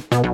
down.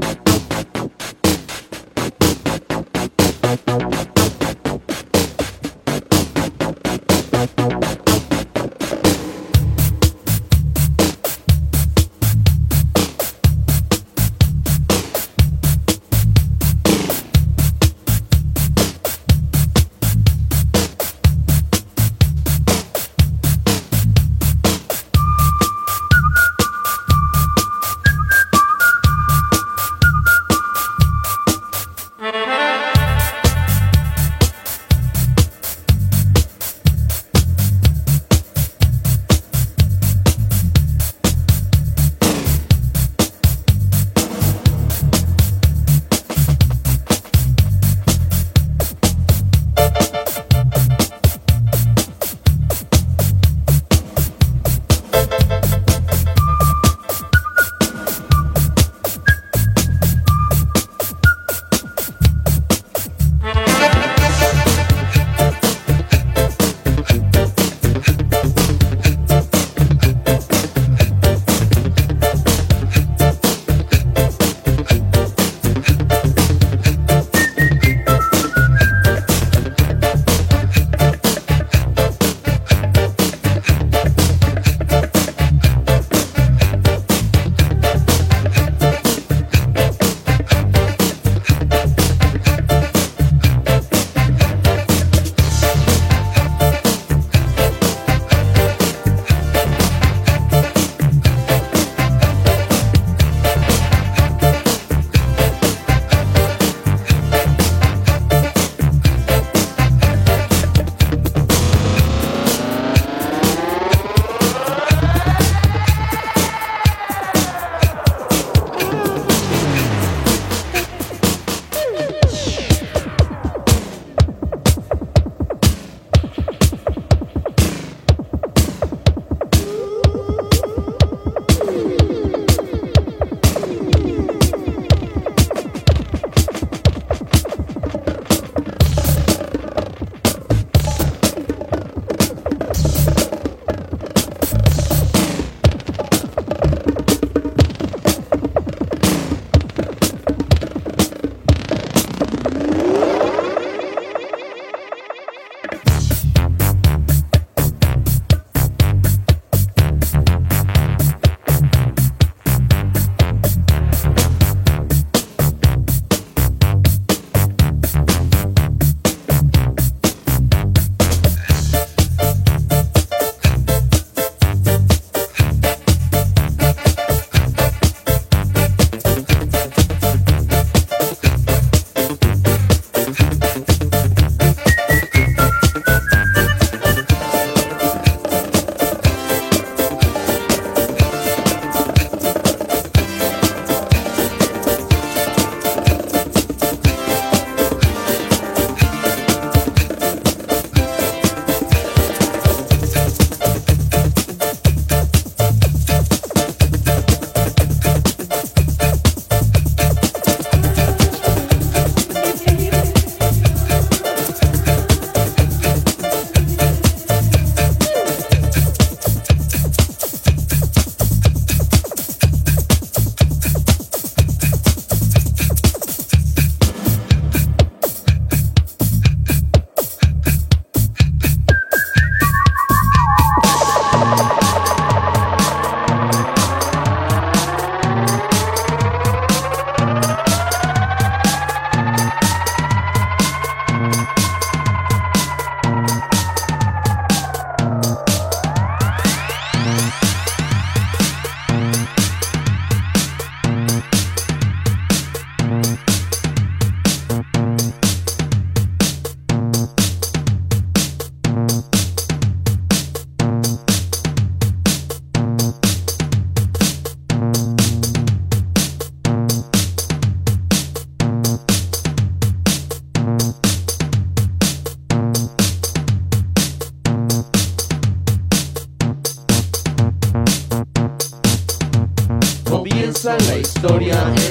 Historia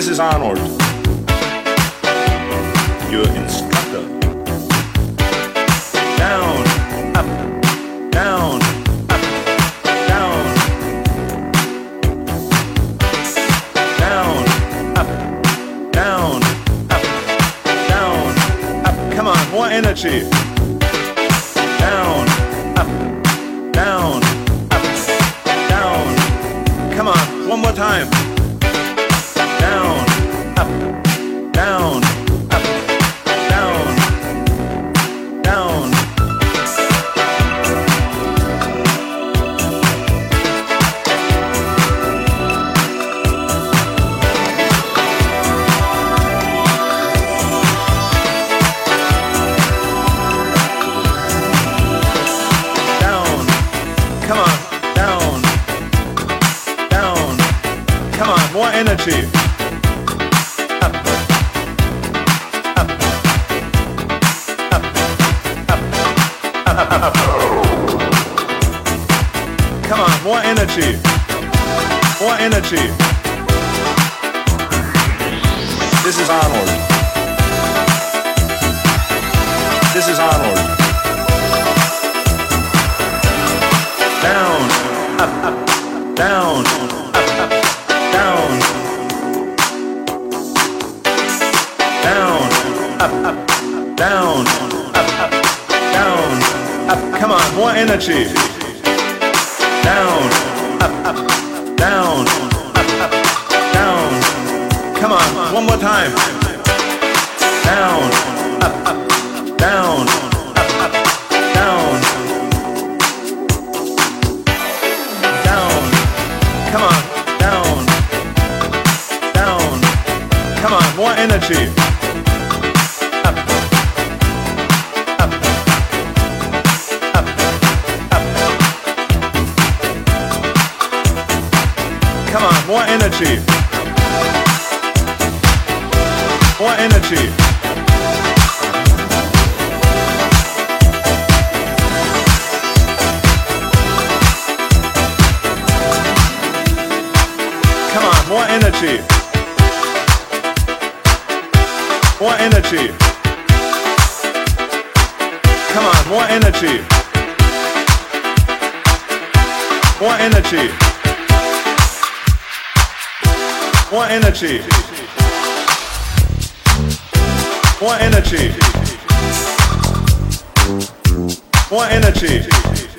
This is Arnold, your instructor. Down, up, down, up, down. Down, up, down, up, down, up. Come on, more energy. Down, up, up, down, up. Come on, more energy. Down, up, up, down, up, up, down. Come on, one more time. Down, up, up, down, up, up, down. Down, come on, down, down. Come on, more energy. More energy. More energy. Come on, more energy. More energy. Come on, more energy. More energy. More energy. More energy. More energy.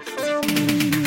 Is 1984.